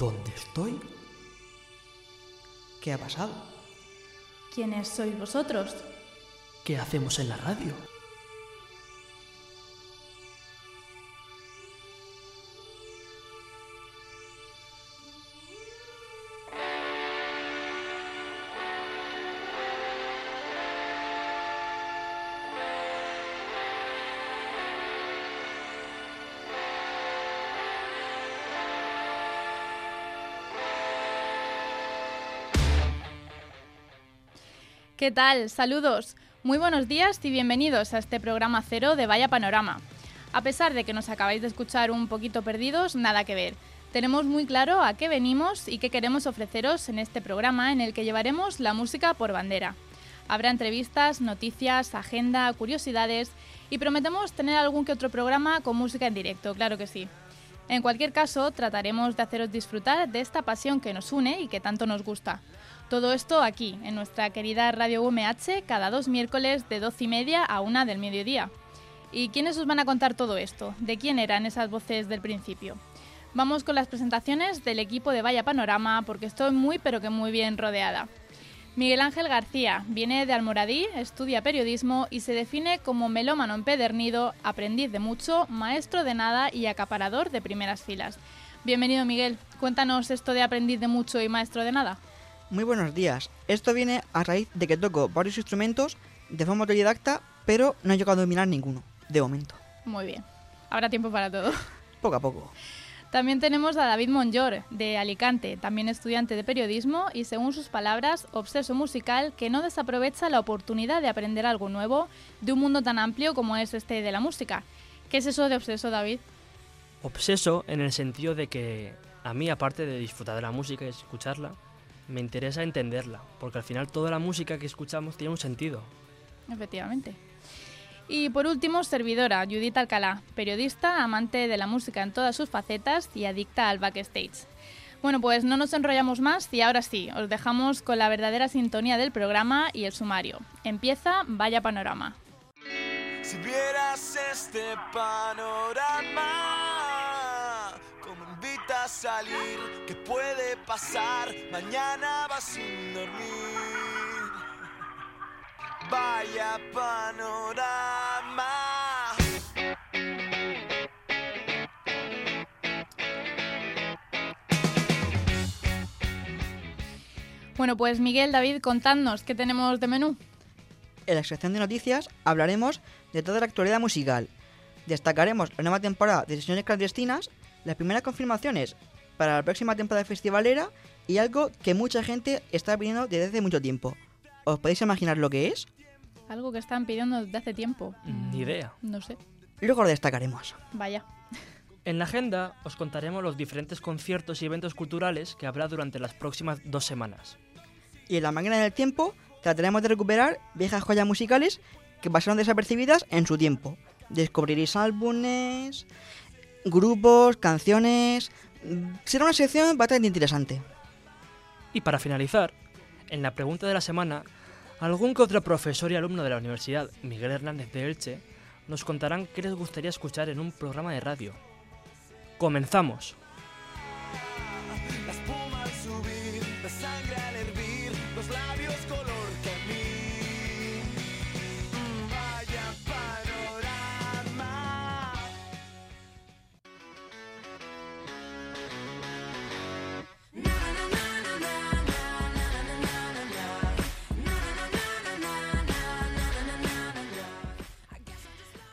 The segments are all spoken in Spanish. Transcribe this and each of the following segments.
¿Dónde estoy? ¿Qué ha pasado? ¿Quiénes sois vosotros? ¿Qué hacemos en la radio? ¿Qué tal? Saludos. Muy buenos días y bienvenidos a este programa cero de Vaya Panorama. A pesar de que nos acabáis de escuchar un poquito perdidos, nada que ver. Tenemos muy claro a qué venimos y qué queremos ofreceros en este programa en el que llevaremos la música por bandera. Habrá entrevistas, noticias, agenda, curiosidades y prometemos tener algún que otro programa con música en directo, claro que sí. En cualquier caso, trataremos de haceros disfrutar de esta pasión que nos une y que tanto nos gusta. Todo esto aquí, en nuestra querida Radio UMH, cada dos miércoles de 12 y media a una del mediodía. ¿Y quiénes os van a contar todo esto? ¿De quién eran esas voces del principio? Vamos con las presentaciones del equipo de Vaya Panorama porque estoy muy pero que muy bien rodeada. Miguel Ángel García viene de Almoradí, estudia periodismo y se define como melómano empedernido, aprendiz de mucho, maestro de nada y acaparador de primeras filas. Bienvenido Miguel, cuéntanos esto de aprendiz de mucho y maestro de nada. Muy buenos días. Esto viene a raíz de que toco varios instrumentos de forma autodidacta, pero no he llegado a dominar ninguno, de momento. Muy bien. Habrá tiempo para todo. Poco a poco. También tenemos a David Monjor, de Alicante, también estudiante de periodismo y, según sus palabras, obseso musical que no desaprovecha la oportunidad de aprender algo nuevo de un mundo tan amplio como es este de la música. ¿Qué es eso de obseso, David? Obseso en el sentido de que a mí, aparte de disfrutar de la música y escucharla, me interesa entenderla, porque al final toda la música que escuchamos tiene un sentido. Efectivamente. Y por último, servidora, Judith Alcalá, periodista, amante de la música en todas sus facetas y adicta al backstage. Bueno, pues no nos enrollamos más y ahora sí, os dejamos con la verdadera sintonía del programa y el sumario. Empieza Vaya Panorama. Si vieras este panorama, salir, ¿qué puede pasar? Mañana vas sin dormir. Vaya panorama. Bueno, pues Miguel, David, contadnos qué tenemos de menú. En la sección de noticias hablaremos de toda la actualidad musical. Destacaremos la nueva temporada de sesiones clandestinas, las primeras confirmaciones para la próxima temporada festivalera y algo que mucha gente está pidiendo desde hace mucho tiempo. ¿Os podéis imaginar lo que es? Algo que están pidiendo desde hace tiempo. Ni idea. No sé. Luego lo destacaremos. Vaya. En la agenda os contaremos los diferentes conciertos y eventos culturales que habrá durante las próximas dos semanas. Y en la máquina del tiempo trataremos de recuperar viejas joyas musicales que pasaron desapercibidas en su tiempo. Descubriréis álbumes, grupos, canciones. Será una sección bastante interesante. Y para finalizar, en la pregunta de la semana, algún que otro profesor y alumno de la Universidad Miguel Hernández de Elche nos contarán qué les gustaría escuchar en un programa de radio. Comenzamos.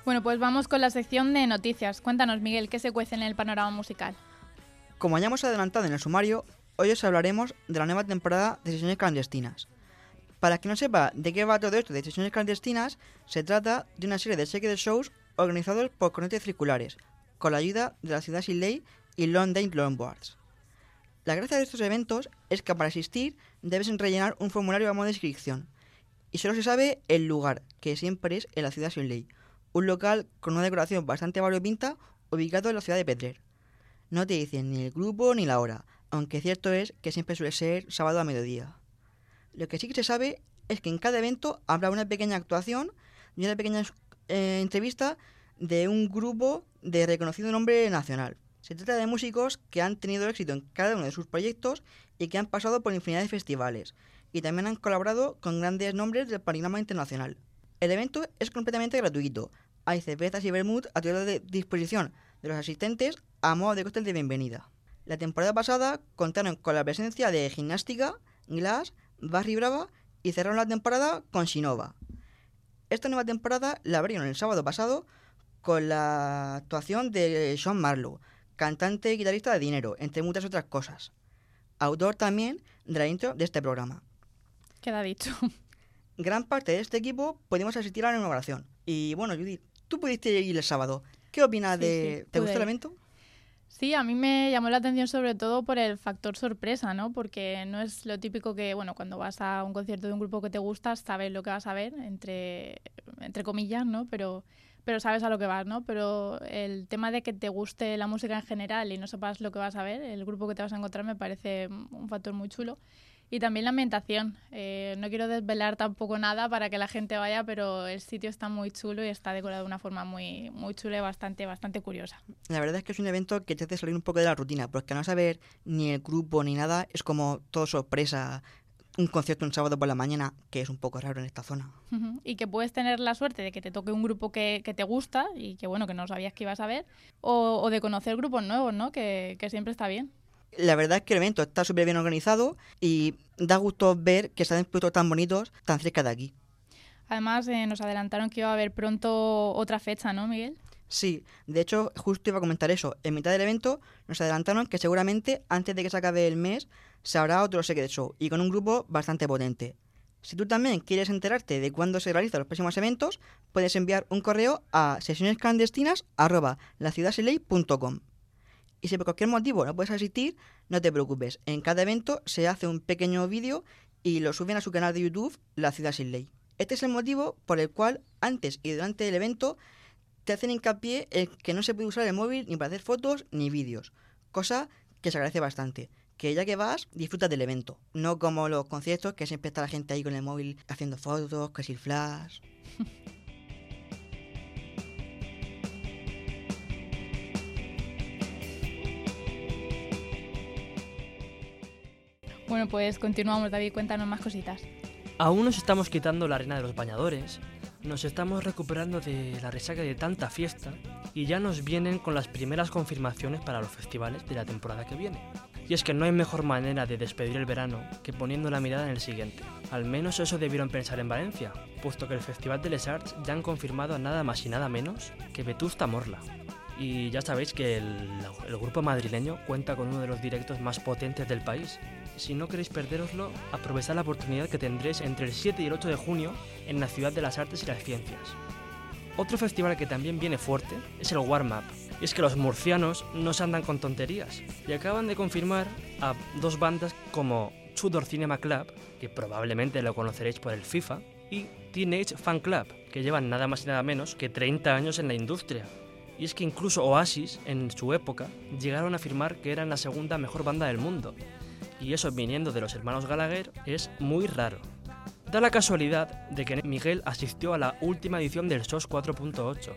Bueno, pues vamos con la sección de noticias. Cuéntanos, Miguel, ¿qué se cuece en el panorama musical? Como ya hemos adelantado en el sumario, hoy os hablaremos de la nueva temporada de sesiones clandestinas. Para quien no sepa de qué va todo esto de sesiones clandestinas, se trata de una serie de series de shows organizados por corrientes circulares, con la ayuda de la ciudad sin ley y London Longboards. La gracia de estos eventos es que para asistir debes rellenar un formulario a modo de inscripción, y solo se sabe el lugar, que siempre es en la ciudad sin ley, un local con una decoración bastante variopinta ubicado en la ciudad de Petrer. No te dicen ni el grupo ni la hora, aunque cierto es que siempre suele ser sábado a mediodía. Lo que sí que se sabe es que en cada evento habrá una pequeña actuación y una pequeña eh, entrevista de un grupo de reconocido nombre nacional. Se trata de músicos que han tenido éxito en cada uno de sus proyectos y que han pasado por infinidad de festivales, y también han colaborado con grandes nombres del panorama internacional. El evento es completamente gratuito. Hay cervezas y vermut a toda de disposición de los asistentes a modo de cóctel de bienvenida. La temporada pasada contaron con la presencia de Gimnástica, Glass, Barry Brava y cerraron la temporada con Sinova. Esta nueva temporada la abrieron el sábado pasado con la actuación de Sean Marlowe, cantante y guitarrista de Dinero, entre muchas otras cosas. Autor también de la intro de este programa. Queda dicho. Gran parte de este equipo pudimos asistir a la inauguración. Y bueno, Judith, tú pudiste ir el sábado. ¿Qué opinas Sí, de... sí, ¿Te gustó el evento? Sí, a mí me llamó la atención sobre todo por el factor sorpresa, ¿no? Porque no es lo típico que, bueno, cuando vas a un concierto de un grupo que te gusta, sabes lo que vas a ver, entre, entre comillas, ¿no? Pero, pero sabes a lo que vas, ¿no? Pero el tema de que te guste la música en general y no sepas lo que vas a ver, el grupo que te vas a encontrar, me parece un factor muy chulo. Y también la ambientación. Eh, no quiero desvelar tampoco nada para que la gente vaya, pero el sitio está muy chulo y está decorado de una forma muy, muy chula y bastante, bastante curiosa. La verdad es que es un evento que te hace salir un poco de la rutina, porque al no saber ni el grupo ni nada, es como todo sorpresa. Un concierto un sábado por la mañana, que es un poco raro en esta zona. Y que puedes tener la suerte de que te toque un grupo que, que te gusta y que bueno, que no sabías que ibas a ver, o, o de conocer grupos nuevos, ¿no? Que, que siempre está bien. La verdad es que el evento está súper bien organizado y da gusto ver que están puestos tan bonitos tan cerca de aquí. Además, eh, nos adelantaron que iba a haber pronto otra fecha, ¿no, Miguel? Sí, de hecho, justo iba a comentar eso. En mitad del evento nos adelantaron que seguramente antes de que se acabe el mes se habrá otro Secret Show y con un grupo bastante potente. Si tú también quieres enterarte de cuándo se realizan los próximos eventos, puedes enviar un correo a sesionesclandestinas.laciudadseley.com. Y si por cualquier motivo no puedes asistir, no te preocupes. En cada evento se hace un pequeño vídeo y lo suben a su canal de YouTube, La Ciudad Sin Ley. Este es el motivo por el cual antes y durante el evento te hacen hincapié en que no se puede usar el móvil ni para hacer fotos ni vídeos, cosa que se agradece bastante. Que ya que vas, disfrutas del evento, no como los conciertos que siempre está la gente ahí con el móvil haciendo fotos, que si flash. Bueno, pues continuamos, David, cuéntanos más cositas. Aún nos estamos quitando la arena de los bañadores, nos estamos recuperando de la resaca de tanta fiesta y ya nos vienen con las primeras confirmaciones para los festivales de la temporada que viene. Y es que no hay mejor manera de despedir el verano que poniendo la mirada en el siguiente. Al menos eso debieron pensar en Valencia, puesto que el Festival de Les Arts ya han confirmado nada más y nada menos que Vetusta Morla. Y ya sabéis que el, el grupo madrileño cuenta con uno de los directos más potentes del país. Si no queréis perderoslo, aprovechad la oportunidad que tendréis entre el 7 y el 8 de junio en la Ciudad de las Artes y las Ciencias. Otro festival que también viene fuerte es el Warm Up. Y es que los murcianos no se andan con tonterías. Y acaban de confirmar a dos bandas como Tudor Cinema Club, que probablemente lo conoceréis por el FIFA, y Teenage Fan Club, que llevan nada más y nada menos que 30 años en la industria. Y es que incluso Oasis, en su época, llegaron a afirmar que eran la segunda mejor banda del mundo. Y eso viniendo de los hermanos Gallagher es muy raro. Da la casualidad de que Miguel asistió a la última edición del SOS 4.8.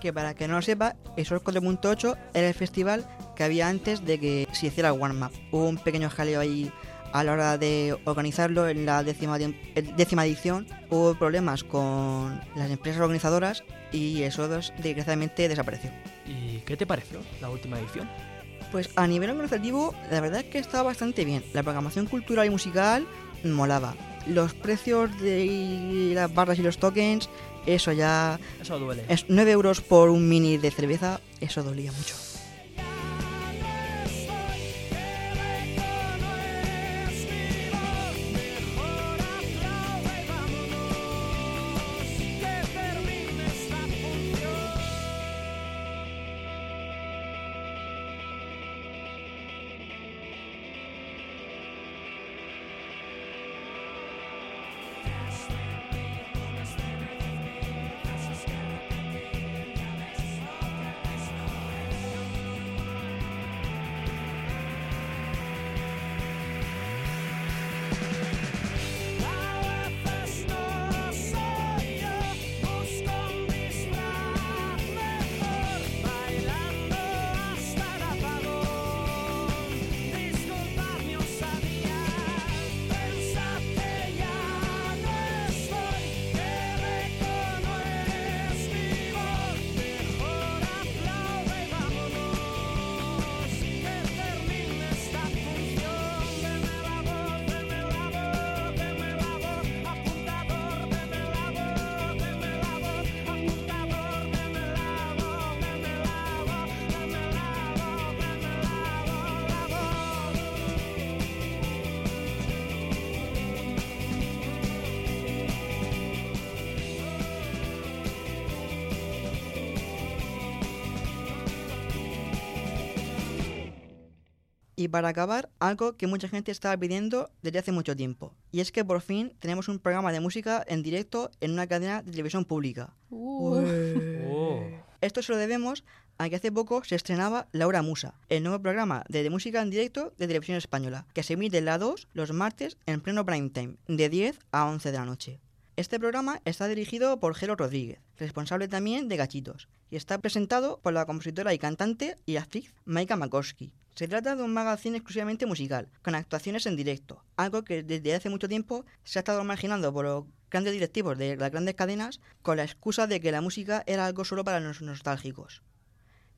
Que para que no lo sepa, el Sol 4.8 era el festival que había antes de que se hiciera el Warm Up. Hubo un pequeño jaleo ahí a la hora de organizarlo en la décima, décima edición. Hubo problemas con las empresas organizadoras y eso des- desgraciadamente desapareció. ¿Y qué te pareció la última edición? Pues a nivel organizativo, la verdad es que estaba bastante bien. La programación cultural y musical molaba. Los precios de las barras y los tokens, eso ya... Eso duele. Es 9 euros por un mini de cerveza, eso dolía mucho. Para acabar, algo que mucha gente estaba pidiendo desde hace mucho tiempo. Y es que por fin tenemos un programa de música en directo en una cadena de televisión pública. Uh, Oh. Esto se lo debemos a que hace poco se estrenaba Laura Musa, el nuevo programa de música en directo de televisión española, que se emite en la 2 los martes en pleno prime time, de 10 a 11 de la noche. Este programa está dirigido por Gelo Rodríguez, responsable también de Gachitos, y está presentado por la compositora y cantante y actriz Maika Makowski. Se trata de un magazine exclusivamente musical, con actuaciones en directo, algo que desde hace mucho tiempo se ha estado marginando por los grandes directivos de las grandes cadenas con la excusa de que la música era algo solo para los nostálgicos.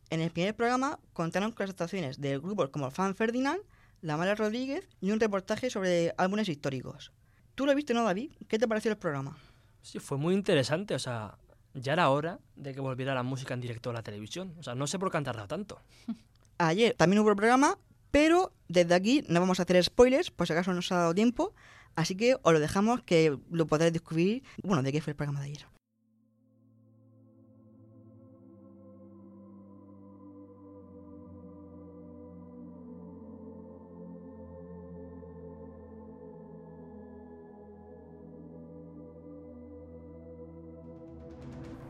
En el primer programa contaron con las actuaciones de grupos como Fan Ferdinand, La Mala Rodríguez y un reportaje sobre álbumes históricos. ¿Tú lo viste, no, David? ¿Qué te pareció el programa? Sí, fue muy interesante, o sea, ya era hora de que volviera la música en directo a la televisión. O sea, no sé por qué han tardado tanto. Ayer también hubo el programa, pero desde aquí no vamos a hacer spoilers, por si acaso no nos ha dado tiempo, así que os lo dejamos que lo podréis descubrir, bueno, de qué fue el programa de ayer.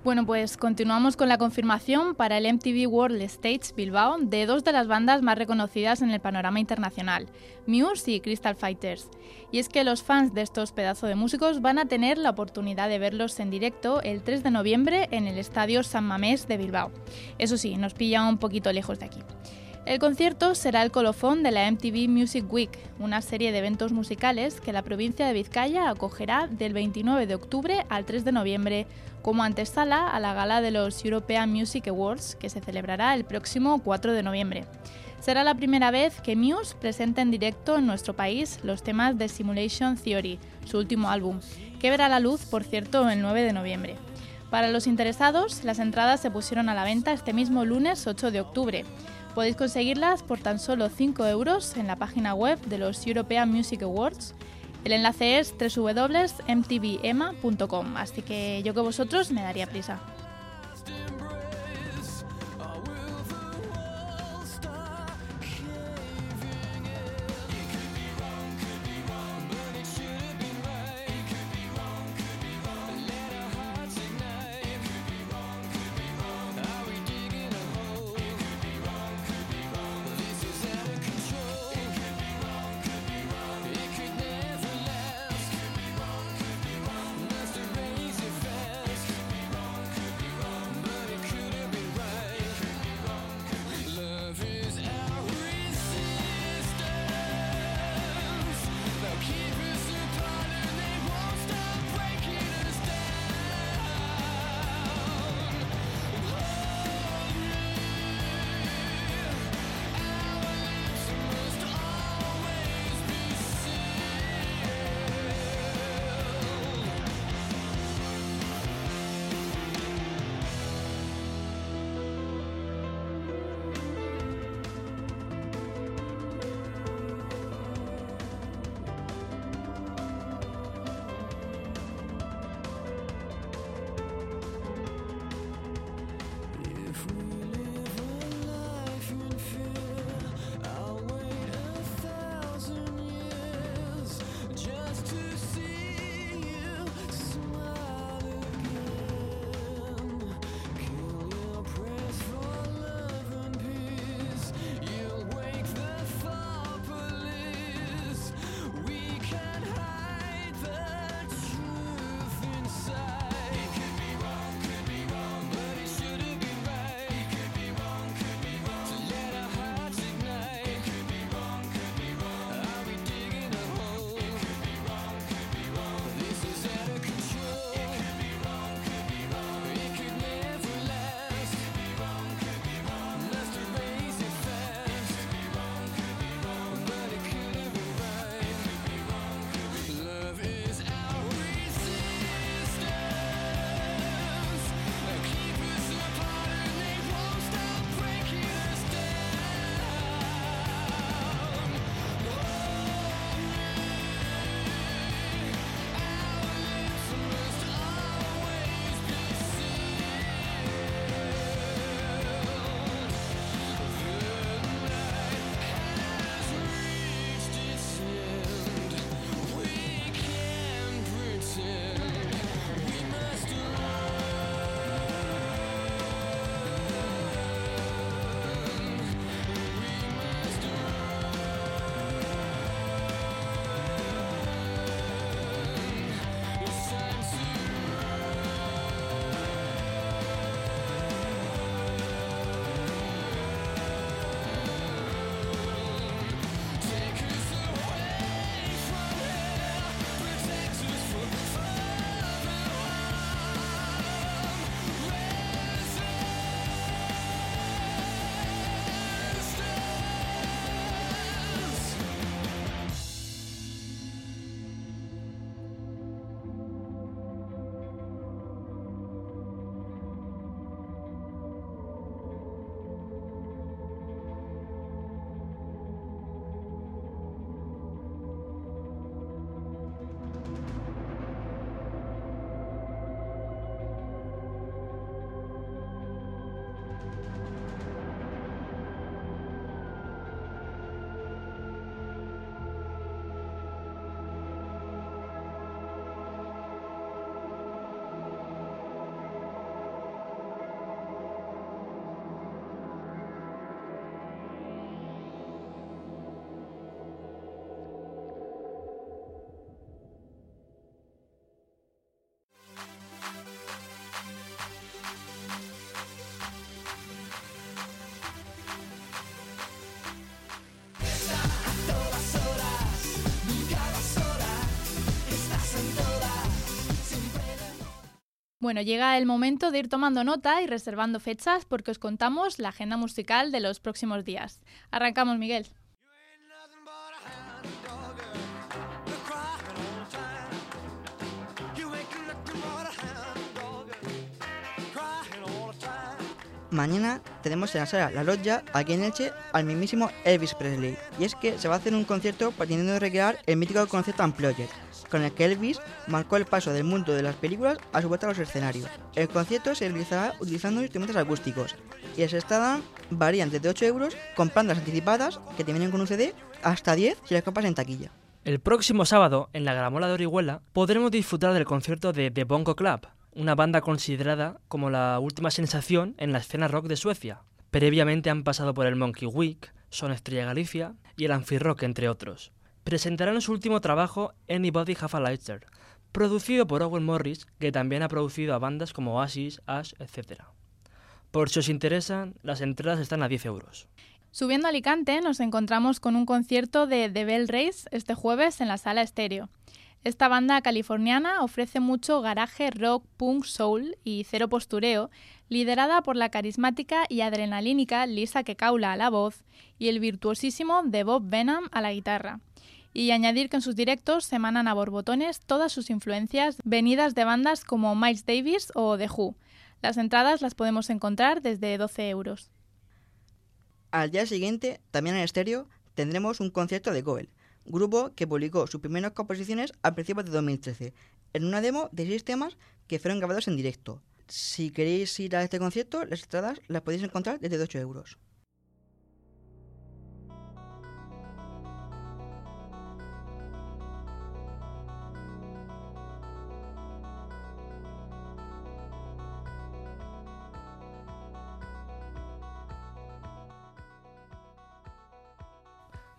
Bueno, pues continuamos con la confirmación para el MTV World Stage Bilbao de dos de las bandas más reconocidas en el panorama internacional, Muse y Crystal Fighters. Y es que los fans de estos pedazos de músicos van a tener la oportunidad de verlos en directo el 3 de noviembre en el Estadio San Mamés de Bilbao. Eso sí, nos pilla un poquito lejos de aquí. El concierto será el colofón de la MTV Music Week, una serie de eventos musicales que la provincia de Vizcaya acogerá del 29 de octubre al 3 de noviembre como antesala a la gala de los European Music Awards que se celebrará el próximo 4 de noviembre. Será la primera vez que Muse presente en directo en nuestro país los temas de Simulation Theory, su último álbum, que verá la luz, por cierto, el 9 de noviembre. Para los interesados, las entradas se pusieron a la venta este mismo lunes 8 de octubre. Podéis conseguirlas por tan solo 5 euros en la página web de los European Music Awards. El enlace es www.mtvema.com, así que yo que vosotros me daría prisa. Bueno, llega el momento de ir tomando nota y reservando fechas porque os contamos la agenda musical de los próximos días. Arrancamos, Miguel. Mañana tenemos en la sala La Lodja, aquí en Elche, al mismísimo Elvis Presley. Y es que se va a hacer un concierto pretendiendo recrear el mítico concierto Unplugged, con el que Elvis marcó el paso del mundo de las películas a su vuelta a los escenarios. El concierto se realizará utilizando instrumentos acústicos y las entradas varían desde 8 euros comprando las anticipadas, que te vienen con un CD, hasta 10 si las compras en taquilla. El próximo sábado, en la Gramola de Orihuela, podremos disfrutar del concierto de The Bongo Club, una banda considerada como la última sensación en la escena rock de Suecia. Previamente han pasado por el Monkey Week, Son Estrella Galicia y el Amphirock, entre otros. Presentarán su último trabajo, Anybody Have a Lighter, producido por Owen Morris, que también ha producido a bandas como Oasis, Ash, etc. Por si os interesan, las entradas están a 10 euros. Subiendo a Alicante, nos encontramos con un concierto de The Bell Race este jueves en la sala estéreo. Esta banda californiana ofrece mucho garaje rock, punk, soul y cero postureo, liderada por la carismática y adrenalínica Lisa Kekaula a la voz y el virtuosísimo de Bob Benham a la guitarra. Y añadir que en sus directos se emanan a borbotones todas sus influencias venidas de bandas como Miles Davis o The Who. Las entradas las podemos encontrar desde 12 euros. Al día siguiente, también en estéreo, tendremos un concierto de Goel, grupo que publicó sus primeras composiciones a principios de 2013, en una demo de seis temas que fueron grabados en directo. Si queréis ir a este concierto, las entradas las podéis encontrar desde 8 euros.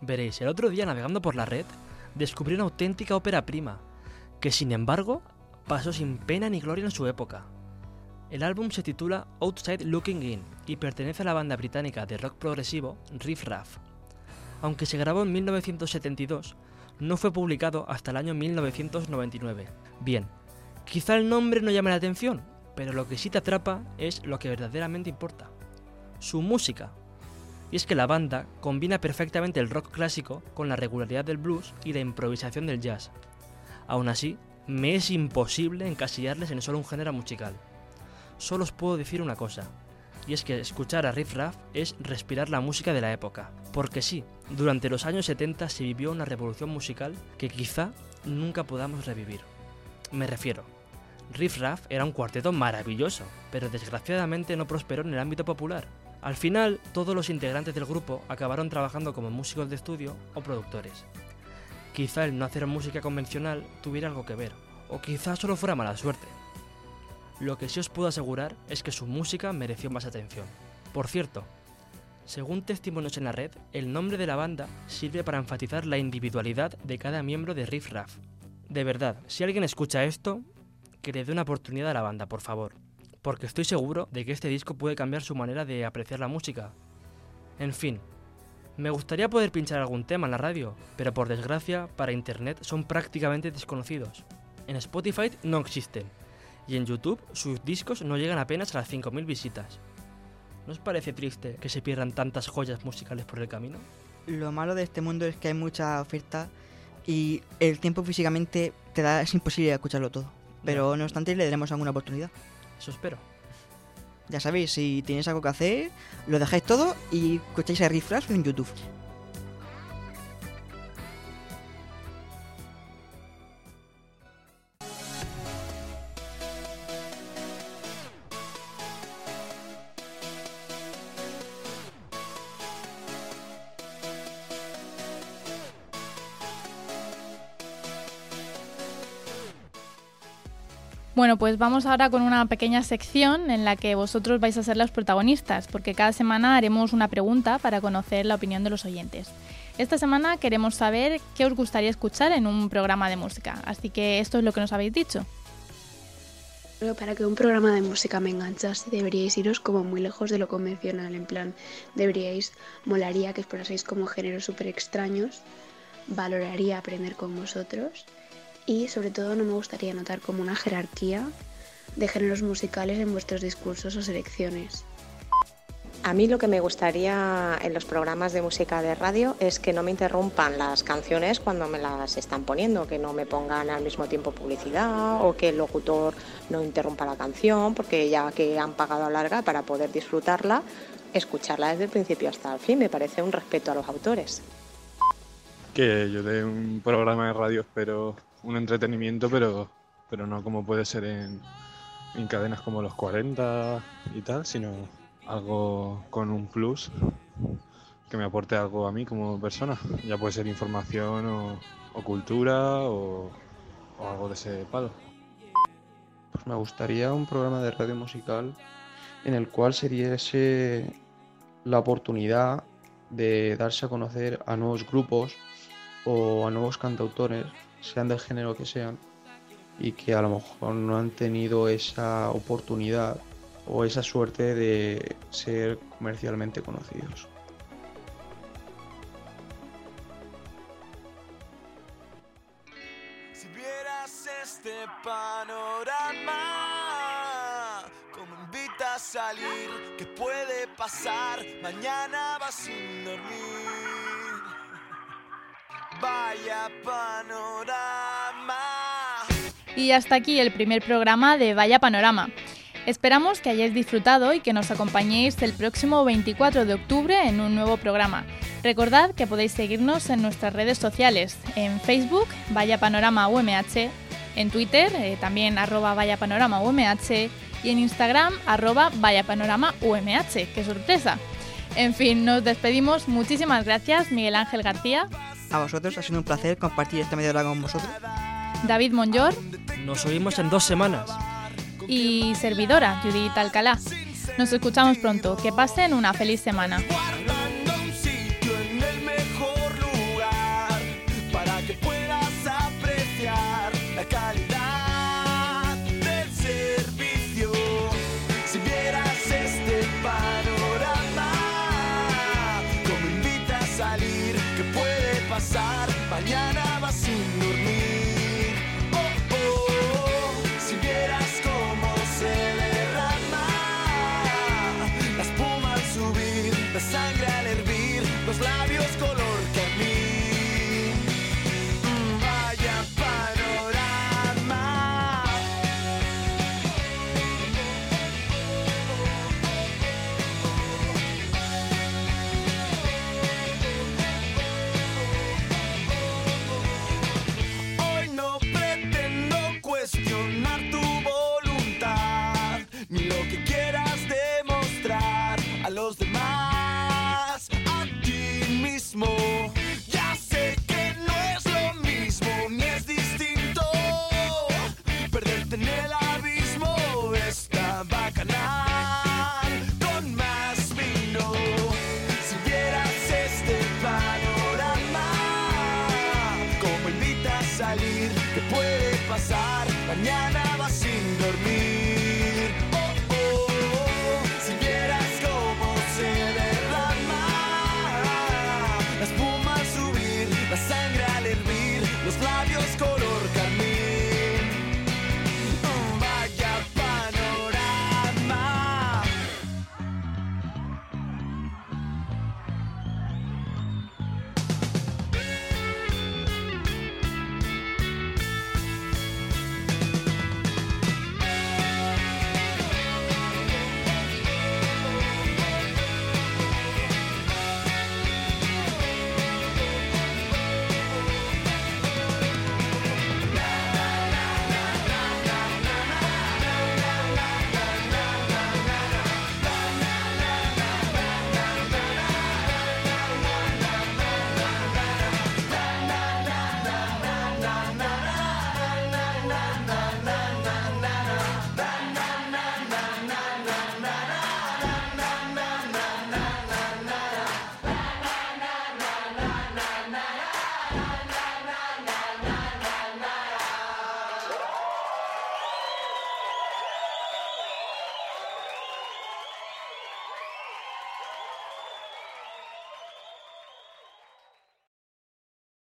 Veréis, el otro día navegando por la red, descubrí una auténtica ópera prima, que sin embargo pasó sin pena ni gloria en su época. El álbum se titula Outside Looking In y pertenece a la banda británica de rock progresivo Riff Raff. Aunque se grabó en 1972, no fue publicado hasta el año 1999. Bien, quizá el nombre no llame la atención, pero lo que sí te atrapa es lo que verdaderamente importa. Su música, y es que la banda combina perfectamente el rock clásico con la regularidad del blues y la improvisación del jazz. Aún así, me es imposible encasillarles en solo un género musical. Solo os puedo decir una cosa, y es que escuchar a Riff Raff es respirar la música de la época. Porque sí, durante los años 70 se vivió una revolución musical que quizá nunca podamos revivir. Me refiero, Riff Raff era un cuarteto maravilloso, pero desgraciadamente no prosperó en el ámbito popular. Al final, todos los integrantes del grupo acabaron trabajando como músicos de estudio o productores. Quizá el no hacer música convencional tuviera algo que ver, o quizá solo fuera mala suerte. Lo que sí os puedo asegurar es que su música mereció más atención. Por cierto, según testimonios en la red, el nombre de la banda sirve para enfatizar la individualidad de cada miembro de Riff Raff. De verdad, si alguien escucha esto, que le dé una oportunidad a la banda, por favor porque estoy seguro de que este disco puede cambiar su manera de apreciar la música. En fin, me gustaría poder pinchar algún tema en la radio, pero por desgracia, para Internet son prácticamente desconocidos. En Spotify no existen, y en YouTube sus discos no llegan apenas a las 5.000 visitas. ¿No os parece triste que se pierdan tantas joyas musicales por el camino? Lo malo de este mundo es que hay mucha oferta y el tiempo físicamente te da, es imposible escucharlo todo. Pero no obstante le daremos alguna oportunidad. Eso espero. Ya sabéis, si tenéis algo que hacer, lo dejáis todo y escucháis a Riff en YouTube. Bueno, pues vamos ahora con una pequeña sección en la que vosotros vais a ser los protagonistas, porque cada semana haremos una pregunta para conocer la opinión de los oyentes. Esta semana queremos saber qué os gustaría escuchar en un programa de música, así que esto es lo que nos habéis dicho. Para que un programa de música me enganchase deberíais iros como muy lejos de lo convencional, en plan, deberíais, molaría que exploraseis como géneros súper extraños, valoraría aprender con vosotros y sobre todo no me gustaría notar como una jerarquía de géneros musicales en vuestros discursos o selecciones. A mí lo que me gustaría en los programas de música de radio es que no me interrumpan las canciones cuando me las están poniendo, que no me pongan al mismo tiempo publicidad o que el locutor no interrumpa la canción, porque ya que han pagado a larga para poder disfrutarla, escucharla desde el principio hasta el fin me parece un respeto a los autores. Que yo de un programa de radio espero un entretenimiento, pero, pero no como puede ser en, en cadenas como los 40 y tal, sino algo con un plus que me aporte algo a mí como persona. Ya puede ser información o, o cultura o, o algo de ese palo. Pues me gustaría un programa de radio musical en el cual se diese la oportunidad de darse a conocer a nuevos grupos o a nuevos cantautores, sean del género que sean, y que a lo mejor no han tenido esa oportunidad o esa suerte de ser comercialmente conocidos. Si vieras este panorama, como invita a salir, ¿qué puede pasar? Mañana vas sin dormir. Vaya panorama. Y hasta aquí el primer programa de Vaya Panorama. Esperamos que hayáis disfrutado y que nos acompañéis el próximo 24 de octubre en un nuevo programa. Recordad que podéis seguirnos en nuestras redes sociales, en Facebook, Vaya Panorama UMH, en Twitter, eh, también arroba Vaya Panorama UMH, y en Instagram, arroba Vaya Panorama UMH. ¡Qué sorpresa! En fin, nos despedimos. Muchísimas gracias, Miguel Ángel García. A vosotros ha sido un placer compartir esta media hora con vosotros. David Monllor. Nos oímos en dos semanas. Y servidora, Judith Alcalá. Nos escuchamos pronto. Que pasen una feliz semana.